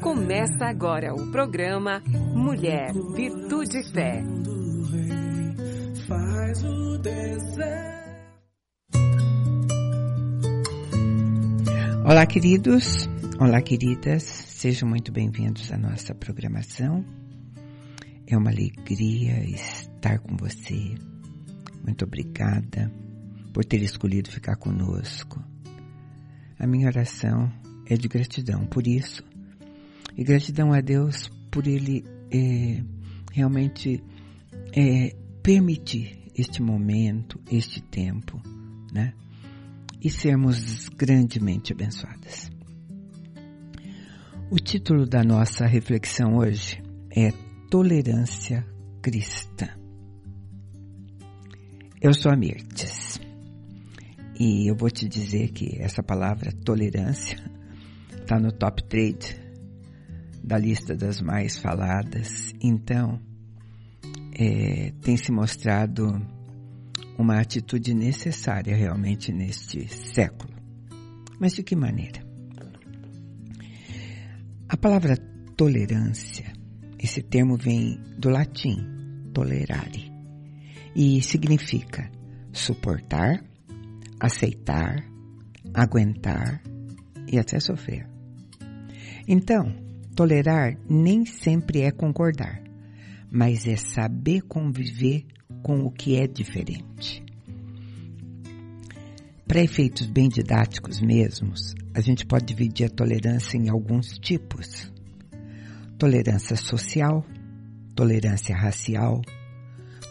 Começa agora o programa Mulher, Virtude e Fé. Olá, queridos. Olá, queridas. Sejam muito bem-vindos à nossa programação. É uma alegria estar com você. Muito obrigada por ter escolhido ficar conosco. A minha oração é de gratidão por isso. E gratidão a Deus por Ele é, realmente é, permitir este momento, este tempo, né? E sermos grandemente abençoadas. O título da nossa reflexão hoje é Tolerância Cristã. Eu sou a Mirtes. E eu vou te dizer que essa palavra tolerância está no top trade da lista das mais faladas. Então, é, tem se mostrado uma atitude necessária realmente neste século. Mas de que maneira? A palavra tolerância, esse termo vem do latim tolerare e significa suportar, aceitar, aguentar e até sofrer. Então, tolerar nem sempre é concordar, mas é saber conviver com o que é diferente. Para efeitos bem didáticos mesmos, a gente pode dividir a tolerância em alguns tipos: tolerância social, tolerância racial,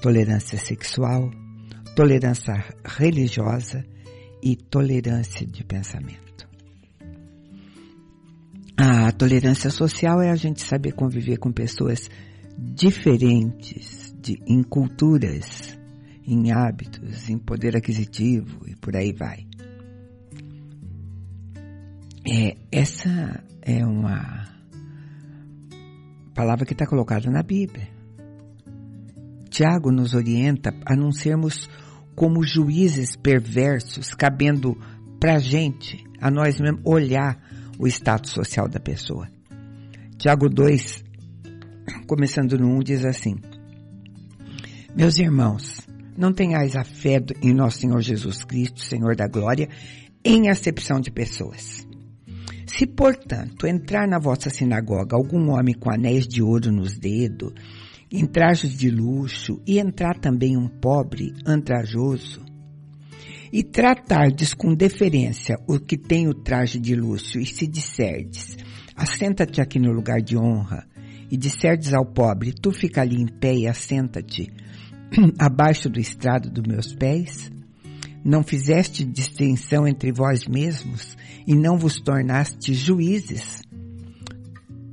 tolerância sexual, tolerância religiosa e tolerância de pensamento. Tolerância social é a gente saber conviver com pessoas diferentes de, em culturas, em hábitos, em poder aquisitivo e por aí vai. É, essa é uma palavra que está colocada na Bíblia. Tiago nos orienta a não sermos como juízes perversos, cabendo para gente, a nós mesmos, olhar o status social da pessoa. Tiago 2, começando no 1, diz assim: Meus irmãos, não tenhais a fé em nosso Senhor Jesus Cristo, Senhor da glória, em acepção de pessoas. Se, portanto, entrar na vossa sinagoga algum homem com anéis de ouro nos dedos, em trajes de luxo, e entrar também um pobre andrajoso, e tratardes com deferência o que tem o traje de luxo, e se disserdes, assenta-te aqui no lugar de honra, e disserdes ao pobre, tu fica ali em pé e assenta-te abaixo do estrado dos meus pés? Não fizeste distinção entre vós mesmos e não vos tornaste juízes,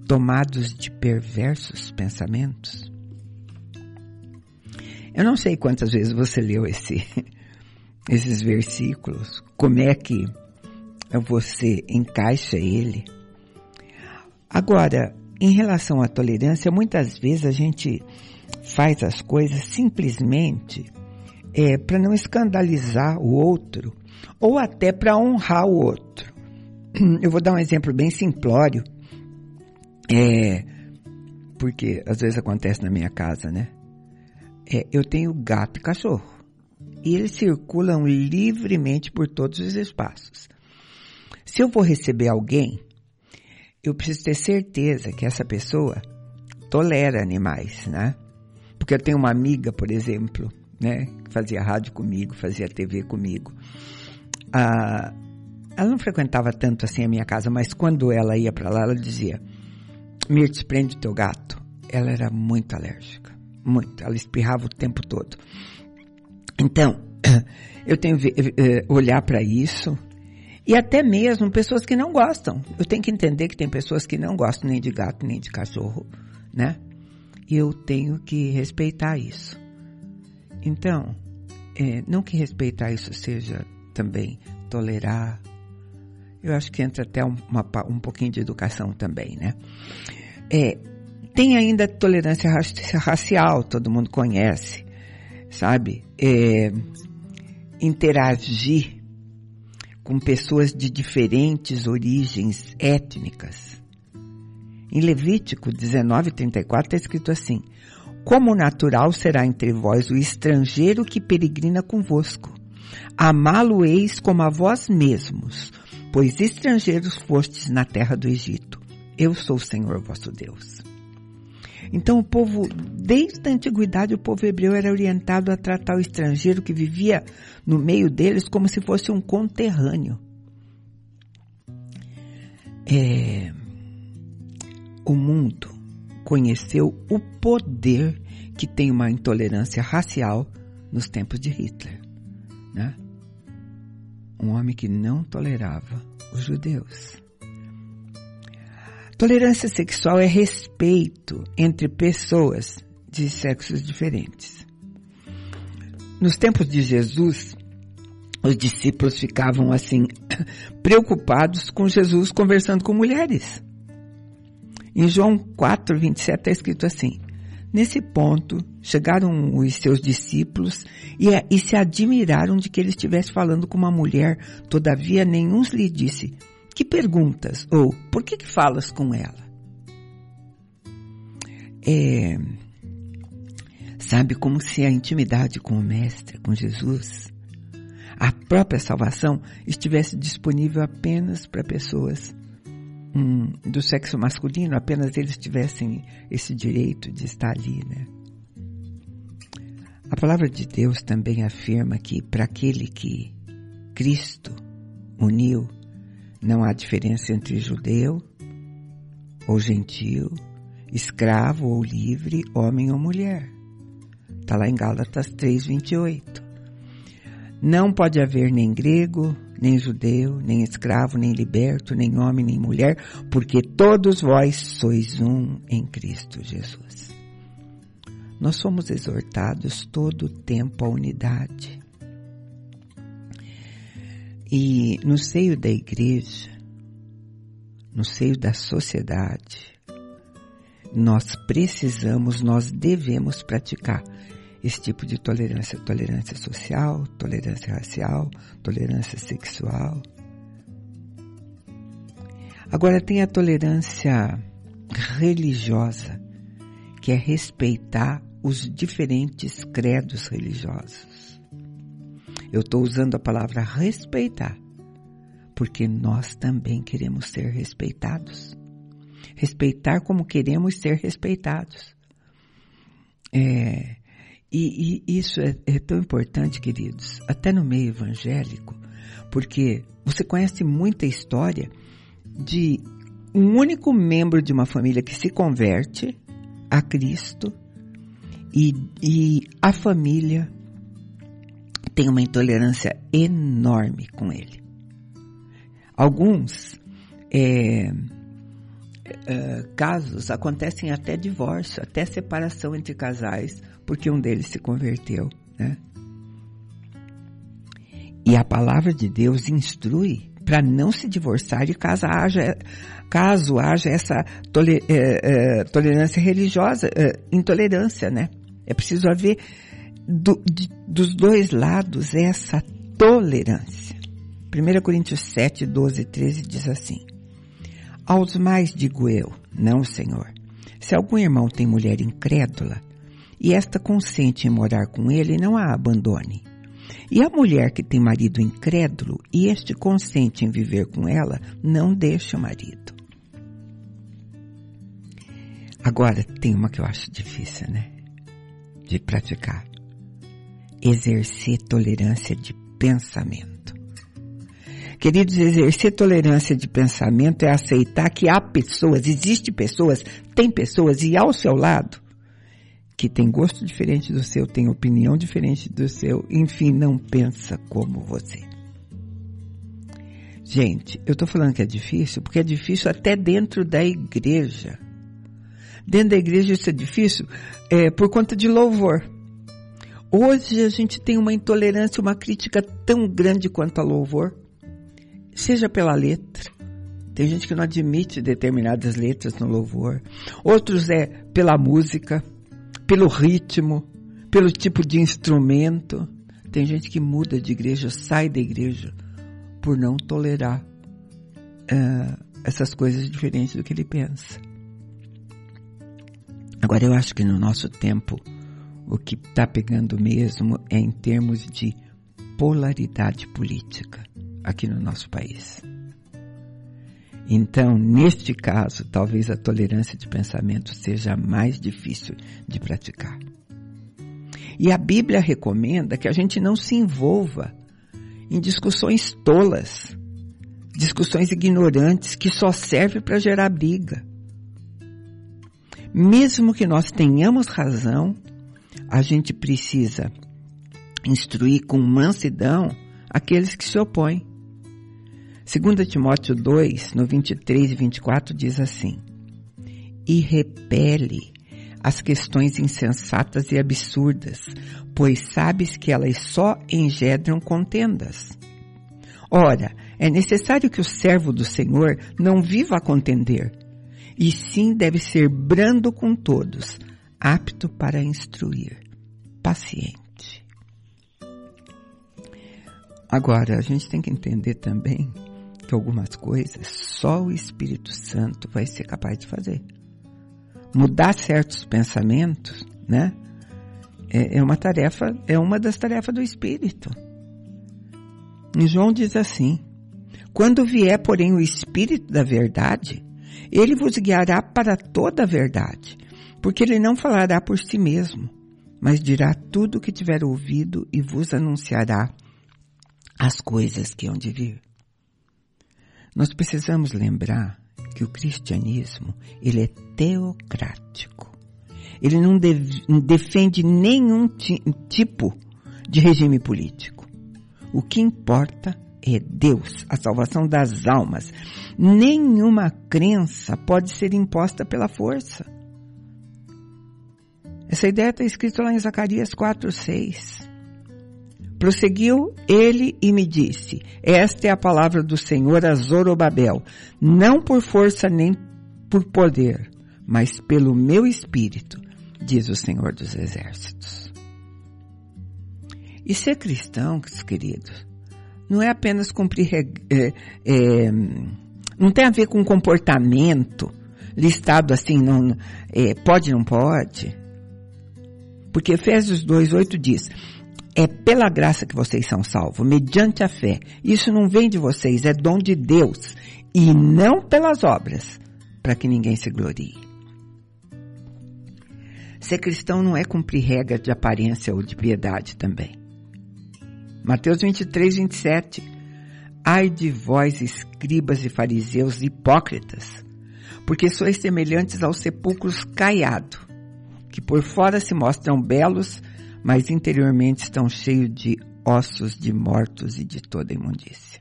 tomados de perversos pensamentos? Eu não sei quantas vezes você leu esse, esses versículos, como é que você encaixa ele. Agora, em relação à tolerância, muitas vezes a gente faz as coisas simplesmente é, para não escandalizar o outro ou até para honrar o outro. Eu vou dar um exemplo bem simplório, é, porque às vezes acontece na minha casa, né? É, eu tenho gato e cachorro e eles circulam livremente por todos os espaços. Se eu vou receber alguém, eu preciso ter certeza que essa pessoa tolera animais, né? Porque eu tenho uma amiga, por exemplo, né, que fazia rádio comigo, fazia TV comigo. Ah, ela não frequentava tanto assim a minha casa, mas quando ela ia para lá, ela dizia: Mirtes, prende o teu gato. Ela era muito alérgica, muito. Ela espirrava o tempo todo. Então, eu tenho que eh, olhar para isso e até mesmo pessoas que não gostam. Eu tenho que entender que tem pessoas que não gostam nem de gato nem de cachorro, né? E eu tenho que respeitar isso. Então, é, não que respeitar isso seja também tolerar. Eu acho que entra até uma, um pouquinho de educação também, né? É, tem ainda tolerância racial, todo mundo conhece, sabe? É, interagir com pessoas de diferentes origens étnicas Em Levítico 19:34 está escrito assim: Como natural será entre vós o estrangeiro que peregrina convosco. Amá-lo-eis como a vós mesmos, pois estrangeiros fostes na terra do Egito. Eu sou o Senhor vosso Deus. Então o povo, desde a antiguidade, o povo hebreu era orientado a tratar o estrangeiro que vivia no meio deles como se fosse um conterrâneo. É, o mundo conheceu o poder que tem uma intolerância racial nos tempos de Hitler. Né? Um homem que não tolerava os judeus. Tolerância sexual é respeito entre pessoas de sexos diferentes. Nos tempos de Jesus, os discípulos ficavam assim preocupados com Jesus conversando com mulheres. Em João 4, 27 está escrito assim: Nesse ponto, chegaram os seus discípulos e, e, se admiraram de que ele estivesse falando com uma mulher. Todavia, nenhum lhe disse: que perguntas? Ou por que, que falas com ela? É, sabe, como se a intimidade com o Mestre, com Jesus, a própria salvação estivesse disponível apenas para pessoas hum, do sexo masculino, apenas eles tivessem esse direito de estar ali, né? A palavra de Deus também afirma que para aquele que Cristo uniu, não há diferença entre judeu ou gentio, escravo ou livre, homem ou mulher. Está lá em Gálatas 3:28. Não pode haver nem grego, nem judeu, nem escravo, nem liberto, nem homem, nem mulher, porque todos vós sois um em Cristo Jesus. Nós somos exortados todo o tempo à unidade. E no seio da igreja, no seio da sociedade, nós precisamos, nós devemos praticar esse tipo de tolerância, tolerância social, tolerância racial, tolerância sexual. Agora tem a tolerância religiosa, que é respeitar os diferentes credos religiosos. Eu estou usando a palavra respeitar, porque nós também queremos ser respeitados. Respeitar como queremos ser respeitados. É, e, e isso é, é tão importante, queridos, até no meio evangélico, porque você conhece muita história de um único membro de uma família que se converte a Cristo e, e a família tem uma intolerância enorme com ele. Alguns é, é, casos acontecem até divórcio, até separação entre casais, porque um deles se converteu, né? E a palavra de Deus instrui para não se divorciar e caso haja, caso haja essa tole, é, é, tolerância religiosa, é, intolerância, né? É preciso haver do, de, dos dois lados é essa tolerância. 1 Coríntios 7, 12 e 13 diz assim: Aos mais digo eu, não, Senhor, se algum irmão tem mulher incrédula, e esta consente em morar com ele, não a abandone. E a mulher que tem marido incrédulo, e este consente em viver com ela, não deixe o marido. Agora, tem uma que eu acho difícil, né? De praticar exercer tolerância de pensamento. Queridos, exercer tolerância de pensamento é aceitar que há pessoas, existe pessoas, tem pessoas e ao seu lado que tem gosto diferente do seu, tem opinião diferente do seu, enfim, não pensa como você. Gente, eu estou falando que é difícil porque é difícil até dentro da igreja. Dentro da igreja isso é difícil é, por conta de louvor. Hoje a gente tem uma intolerância, uma crítica tão grande quanto a louvor, seja pela letra. Tem gente que não admite determinadas letras no louvor. Outros é pela música, pelo ritmo, pelo tipo de instrumento. Tem gente que muda de igreja, sai da igreja por não tolerar uh, essas coisas diferentes do que ele pensa. Agora, eu acho que no nosso tempo, o que está pegando mesmo é em termos de polaridade política aqui no nosso país. Então, neste caso, talvez a tolerância de pensamento seja mais difícil de praticar. E a Bíblia recomenda que a gente não se envolva em discussões tolas, discussões ignorantes que só servem para gerar briga. Mesmo que nós tenhamos razão, a gente precisa instruir com mansidão aqueles que se opõem. 2 Timóteo 2, no 23 e 24, diz assim: E repele as questões insensatas e absurdas, pois sabes que elas só engendram contendas. Ora, é necessário que o servo do Senhor não viva a contender, e sim deve ser brando com todos, apto para instruir, paciente. Agora, a gente tem que entender também que algumas coisas só o Espírito Santo vai ser capaz de fazer. Mudar certos pensamentos, né? É, é uma tarefa, é uma das tarefas do Espírito. E João diz assim: Quando vier, porém, o Espírito da verdade, ele vos guiará para toda a verdade, porque ele não falará por si mesmo, mas dirá tudo o que tiver ouvido e vos anunciará as coisas que hão de vir. Nós precisamos lembrar que o cristianismo, ele é teocrático. Ele não defende nenhum tipo de regime político. O que importa é Deus, a salvação das almas. Nenhuma crença pode ser imposta pela força. Essa ideia está escrita lá em Zacarias 4, 6. Prosseguiu ele e me disse, esta é a palavra do Senhor a Zorobabel, não por força nem por poder, mas pelo meu espírito, diz o Senhor dos Exércitos. E ser cristão, queridos, não é apenas cumprir, é, é, não tem a ver com comportamento listado assim, não, é, pode, não pode. Porque Efésios 2,8 diz, é pela graça que vocês são salvos, mediante a fé. Isso não vem de vocês, é dom de Deus. E não pelas obras, para que ninguém se glorie. Ser cristão não é cumprir regra de aparência ou de piedade também. Mateus 23, 27. Ai de vós, escribas e fariseus hipócritas, porque sois semelhantes aos sepulcros caiados, que por fora se mostram belos, mas interiormente estão cheios de ossos de mortos e de toda imundícia.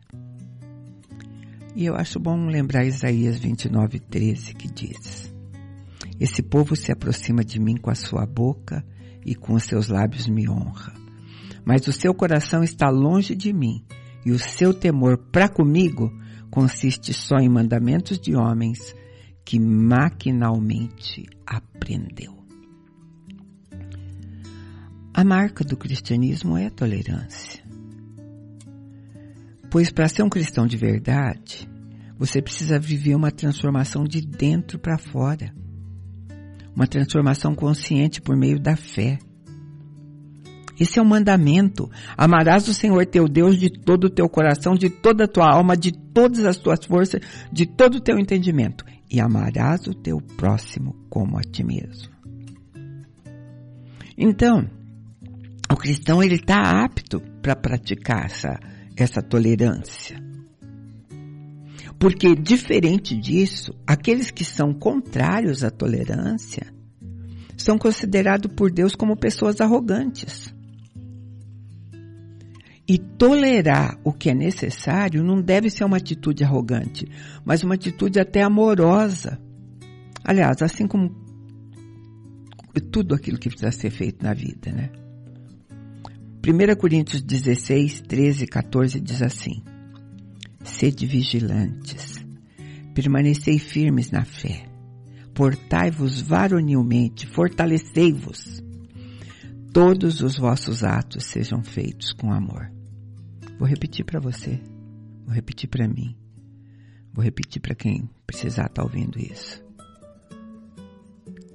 E eu acho bom lembrar Isaías 29, 13, que diz: Esse povo se aproxima de mim com a sua boca e com os seus lábios me honra. Mas o seu coração está longe de mim, e o seu temor para comigo consiste só em mandamentos de homens que maquinalmente aprendeu. A marca do cristianismo é a tolerância. Pois para ser um cristão de verdade, você precisa viver uma transformação de dentro para fora. Uma transformação consciente por meio da fé. Esse é o mandamento. Amarás o Senhor teu Deus de todo o teu coração, de toda a tua alma, de todas as tuas forças, de todo o teu entendimento. E amarás o teu próximo como a ti mesmo. Então, o cristão ele está apto para praticar essa, essa tolerância. Porque, diferente disso, aqueles que são contrários à tolerância são considerados por Deus como pessoas arrogantes. E tolerar o que é necessário não deve ser uma atitude arrogante, mas uma atitude até amorosa. Aliás, assim como tudo aquilo que precisa ser feito na vida, né? 1 Coríntios 16, 13 e 14 diz assim: Sede vigilantes, permanecei firmes na fé, portai-vos varonilmente, fortalecei-vos. Todos os vossos atos sejam feitos com amor. Vou repetir para você, vou repetir para mim, vou repetir para quem precisar estar tá ouvindo isso.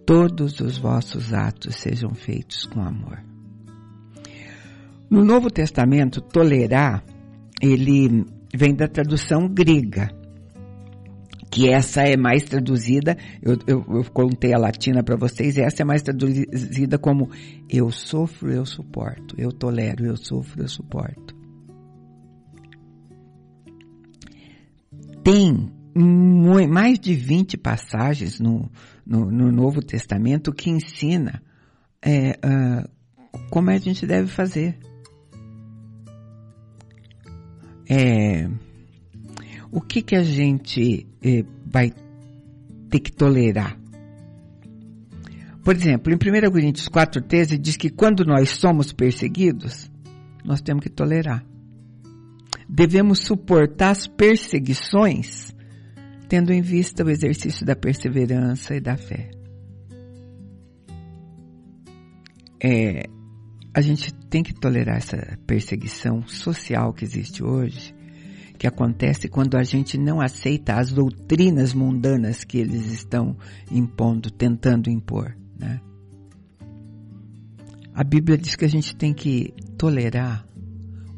todos os vossos atos sejam feitos com amor. No Novo Testamento, tolerar, ele vem da tradução grega, que essa é mais traduzida, eu, eu, eu contei a latina para vocês, essa é mais traduzida como eu sofro, eu suporto, eu tolero, eu sofro, eu suporto. Tem mais de 20 passagens no, no, no Novo Testamento que ensina é, uh, como a gente deve fazer. É, o que que a gente eh, vai ter que tolerar? Por exemplo, em 1 Coríntios 4,13 diz que quando nós somos perseguidos, nós temos que tolerar. Devemos suportar as perseguições, tendo em vista o exercício da perseverança e da fé. É, a gente tem que tolerar essa perseguição social que existe hoje, que acontece quando a gente não aceita as doutrinas mundanas que eles estão impondo, tentando impor, né? A Bíblia diz que a gente tem que tolerar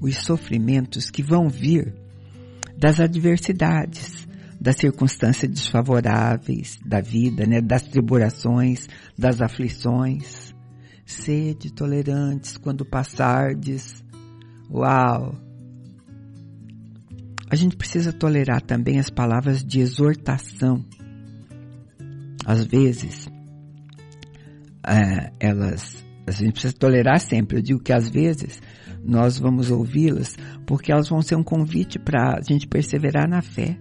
os sofrimentos que vão vir das adversidades, das circunstâncias desfavoráveis da vida, né, das tribulações, das aflições. Sede tolerantes quando passardes. Uau! A gente precisa tolerar também as palavras de exortação. Às vezes, é, elas, a gente precisa tolerar sempre. Eu digo que às vezes nós vamos ouvi-las porque elas vão ser um convite para a gente perseverar na fé,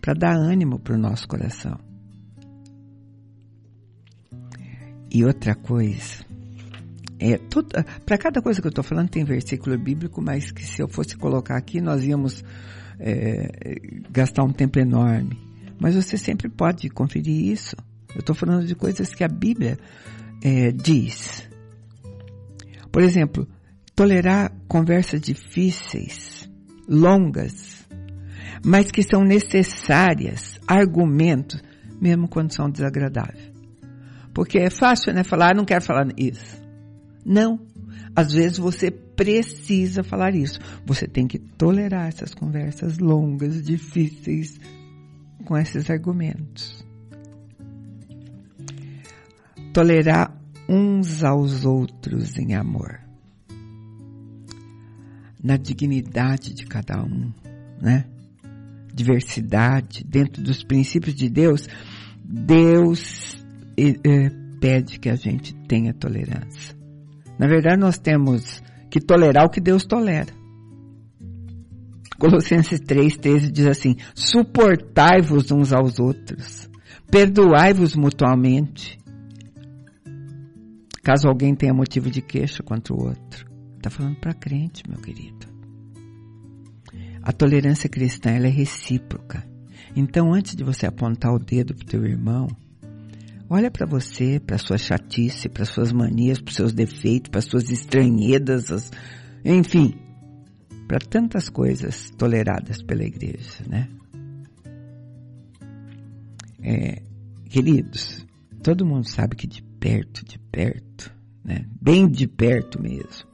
para dar ânimo para o nosso coração. E outra coisa, é, para cada coisa que eu estou falando tem versículo bíblico, mas que se eu fosse colocar aqui, nós íamos é, gastar um tempo enorme. Mas você sempre pode conferir isso. Eu estou falando de coisas que a Bíblia é, diz. Por exemplo, tolerar conversas difíceis, longas, mas que são necessárias, argumentos, mesmo quando são desagradáveis. Porque é fácil, né? Falar, ah, não quero falar isso. Não. Às vezes você precisa falar isso. Você tem que tolerar essas conversas longas, difíceis, com esses argumentos. Tolerar uns aos outros em amor. Na dignidade de cada um, né? Diversidade, dentro dos princípios de Deus, Deus eh, pede que a gente tenha tolerância. Na verdade, nós temos que tolerar o que Deus tolera. Colossenses 3,13 diz assim: suportai-vos uns aos outros, perdoai-vos mutuamente, caso alguém tenha motivo de queixa contra o outro. Está falando para crente, meu querido. A tolerância cristã ela é recíproca. Então, antes de você apontar o dedo para o teu irmão, Olha para você, para sua chatice, para suas manias, para seus defeitos, para suas estranhedas, as, enfim, para tantas coisas toleradas pela igreja, né? É, queridos, todo mundo sabe que de perto, de perto, né? Bem de perto mesmo,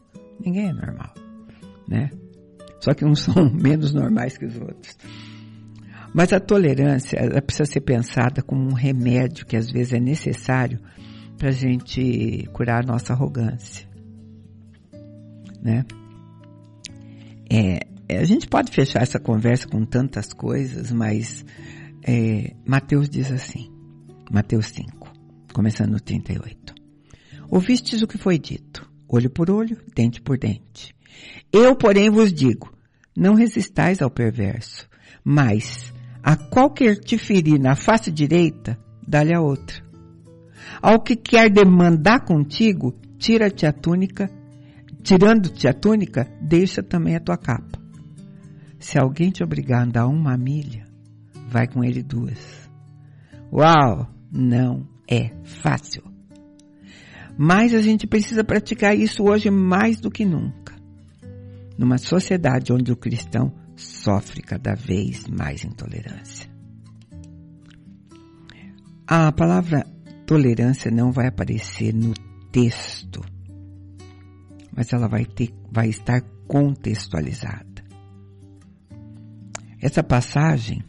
ninguém é normal, né? Só que uns são menos normais que os outros. Mas a tolerância, ela precisa ser pensada como um remédio que às vezes é necessário para a gente curar a nossa arrogância. Né? É, é, a gente pode fechar essa conversa com tantas coisas, mas é, Mateus diz assim, Mateus 5, começando no 38. Ouvistes o que foi dito, olho por olho, dente por dente. Eu, porém, vos digo, não resistais ao perverso, mas a qualquer te ferir na face direita, dá-lhe a outra. Ao que quer demandar contigo, tira-te a túnica, tirando-te a túnica, deixa também a tua capa. Se alguém te obrigar a andar uma milha, vai com ele duas. Uau! Não é fácil. Mas a gente precisa praticar isso hoje mais do que nunca. Numa sociedade onde o cristão sofre cada vez mais intolerância. A palavra tolerância não vai aparecer no texto, mas ela vai ter, vai estar contextualizada. Essa passagem,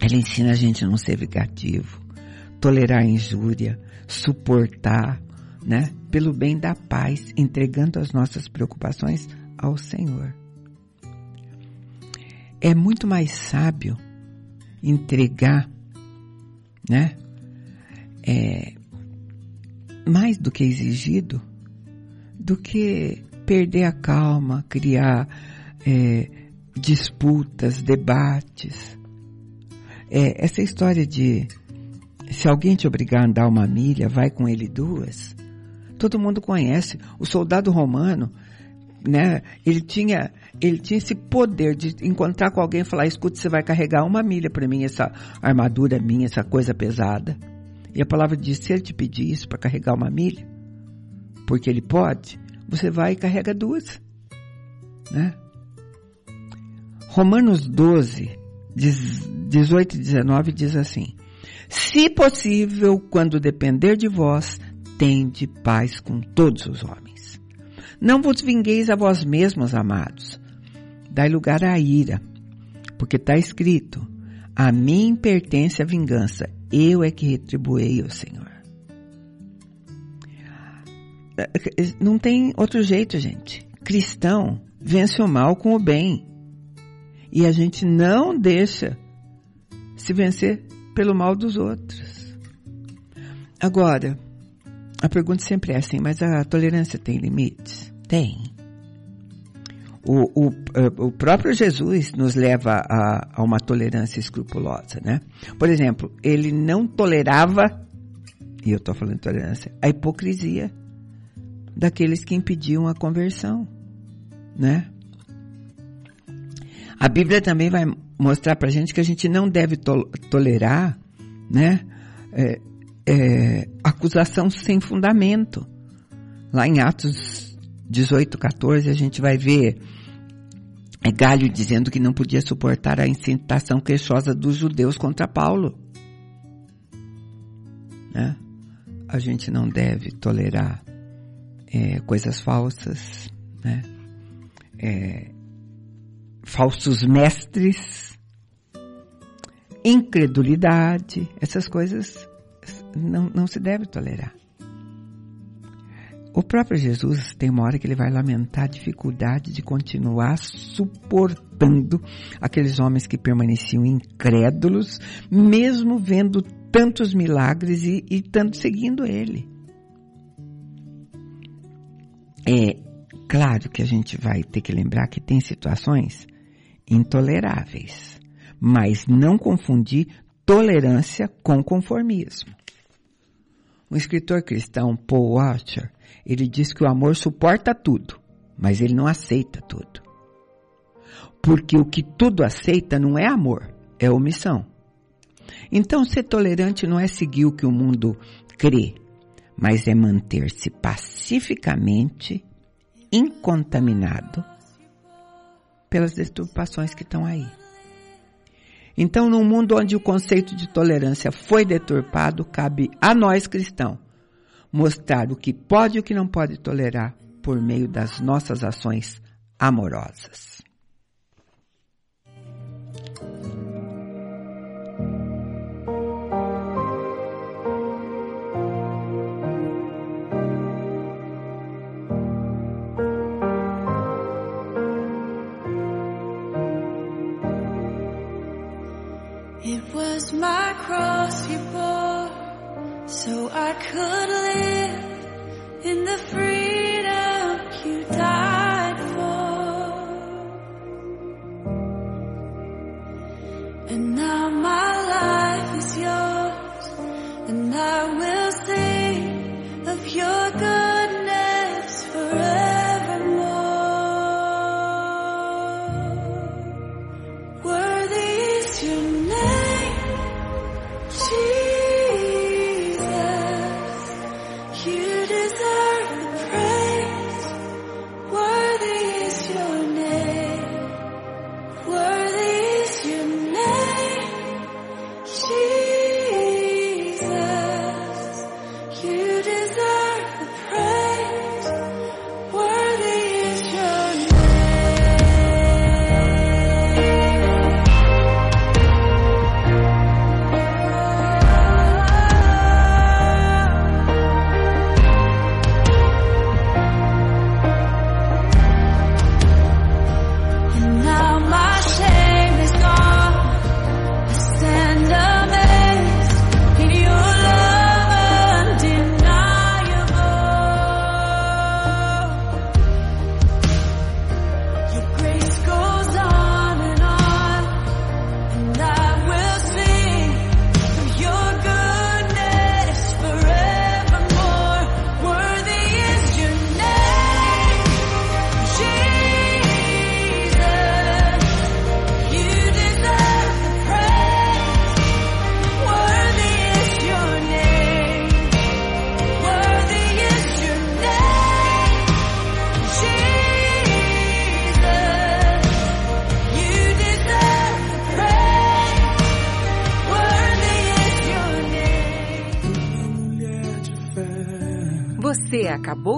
ela ensina a gente a não ser vingativo, tolerar injúria, suportar, né? Pelo bem da paz, entregando as nossas preocupações ao Senhor. É muito mais sábio entregar, né? É, mais do que exigido, do que perder a calma, criar é, disputas, debates. É, essa história de se alguém te obrigar a andar uma milha, vai com ele duas. Todo mundo conhece. O soldado romano, né? Ele tinha, ele tinha esse poder de encontrar com alguém e falar: escuta, você vai carregar uma milha para mim, essa armadura minha, essa coisa pesada. E a palavra diz: se ele te pedir isso para carregar uma milha, porque ele pode, você vai e carrega duas. Né? Romanos 12, 18 e 19 diz assim: Se possível, quando depender de vós, tende paz com todos os homens. Não vos vingueis a vós mesmos, amados. Dai lugar à ira, porque está escrito: A mim pertence a vingança, eu é que retribuei ao Senhor. Não tem outro jeito, gente. Cristão vence o mal com o bem. E a gente não deixa se vencer pelo mal dos outros. Agora, a pergunta sempre é assim, mas a tolerância tem limites? Tem. O, o, o próprio Jesus nos leva a, a uma tolerância escrupulosa, né? Por exemplo, ele não tolerava, e eu estou falando tolerância, a hipocrisia daqueles que impediam a conversão, né? A Bíblia também vai mostrar para gente que a gente não deve to tolerar, né, é, é, acusação sem fundamento. Lá em Atos 18, 14, a gente vai ver é Galho dizendo que não podia suportar a incitação queixosa dos judeus contra Paulo. Né? A gente não deve tolerar é, coisas falsas, né? É, falsos mestres, incredulidade, essas coisas não, não se deve tolerar. O próprio Jesus tem uma hora que ele vai lamentar a dificuldade de continuar suportando aqueles homens que permaneciam incrédulos, mesmo vendo tantos milagres e, e tanto seguindo ele. É claro que a gente vai ter que lembrar que tem situações intoleráveis, mas não confundir tolerância com conformismo. O escritor cristão Paul Washer, ele diz que o amor suporta tudo, mas ele não aceita tudo. Porque o que tudo aceita não é amor, é omissão. Então, ser tolerante não é seguir o que o mundo crê, mas é manter-se pacificamente incontaminado pelas deturpações que estão aí. Então, num mundo onde o conceito de tolerância foi deturpado, cabe a nós cristãos mostrar o que pode e o que não pode tolerar por meio das nossas ações amorosas. Jesus.